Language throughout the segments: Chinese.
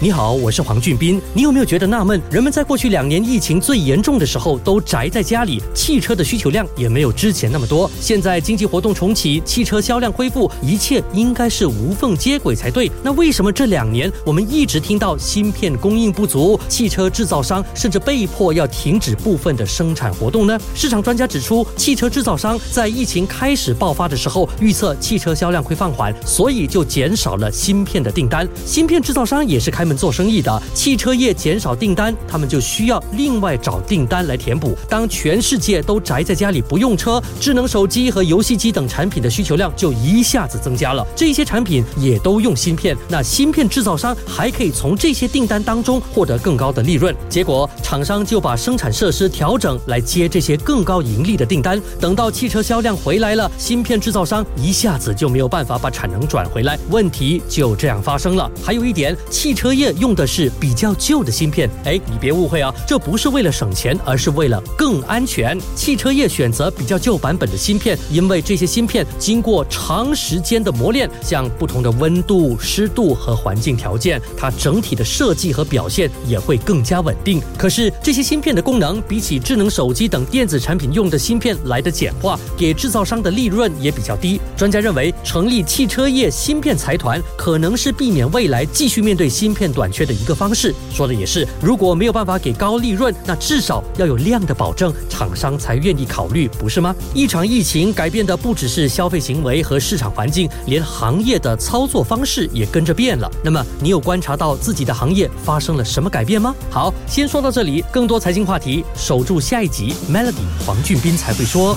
你好，我是黄俊斌。你有没有觉得纳闷？人们在过去两年疫情最严重的时候都宅在家里，汽车的需求量也没有之前那么多。现在经济活动重启，汽车销量恢复，一切应该是无缝接轨才对。那为什么这两年我们一直听到芯片供应不足，汽车制造商甚至被迫要停止部分的生产活动呢？市场专家指出，汽车制造商在疫情开始爆发的时候预测汽车销量会放缓，所以就减少了芯片的订单。芯片制造商也是开。们做生意的汽车业减少订单，他们就需要另外找订单来填补。当全世界都宅在家里不用车，智能手机和游戏机等产品的需求量就一下子增加了。这些产品也都用芯片，那芯片制造商还可以从这些订单当中获得更高的利润。结果厂商就把生产设施调整来接这些更高盈利的订单。等到汽车销量回来了，芯片制造商一下子就没有办法把产能转回来，问题就这样发生了。还有一点，汽车。业用的是比较旧的芯片，哎，你别误会啊，这不是为了省钱，而是为了更安全。汽车业选择比较旧版本的芯片，因为这些芯片经过长时间的磨练，像不同的温度、湿度和环境条件，它整体的设计和表现也会更加稳定。可是这些芯片的功能比起智能手机等电子产品用的芯片来的简化，给制造商的利润也比较低。专家认为，成立汽车业芯片财团可能是避免未来继续面对芯片。短缺的一个方式，说的也是。如果没有办法给高利润，那至少要有量的保证，厂商才愿意考虑，不是吗？一场疫情改变的不只是消费行为和市场环境，连行业的操作方式也跟着变了。那么，你有观察到自己的行业发生了什么改变吗？好，先说到这里。更多财经话题，守住下一集。Melody 黄俊斌才会说。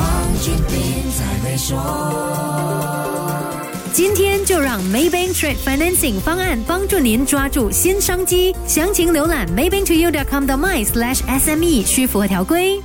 今天就让 Maybank Trade Financing 方案帮助您抓住新商机。详情浏览 maybanktoyou.com 的 my/sme，需符合条规。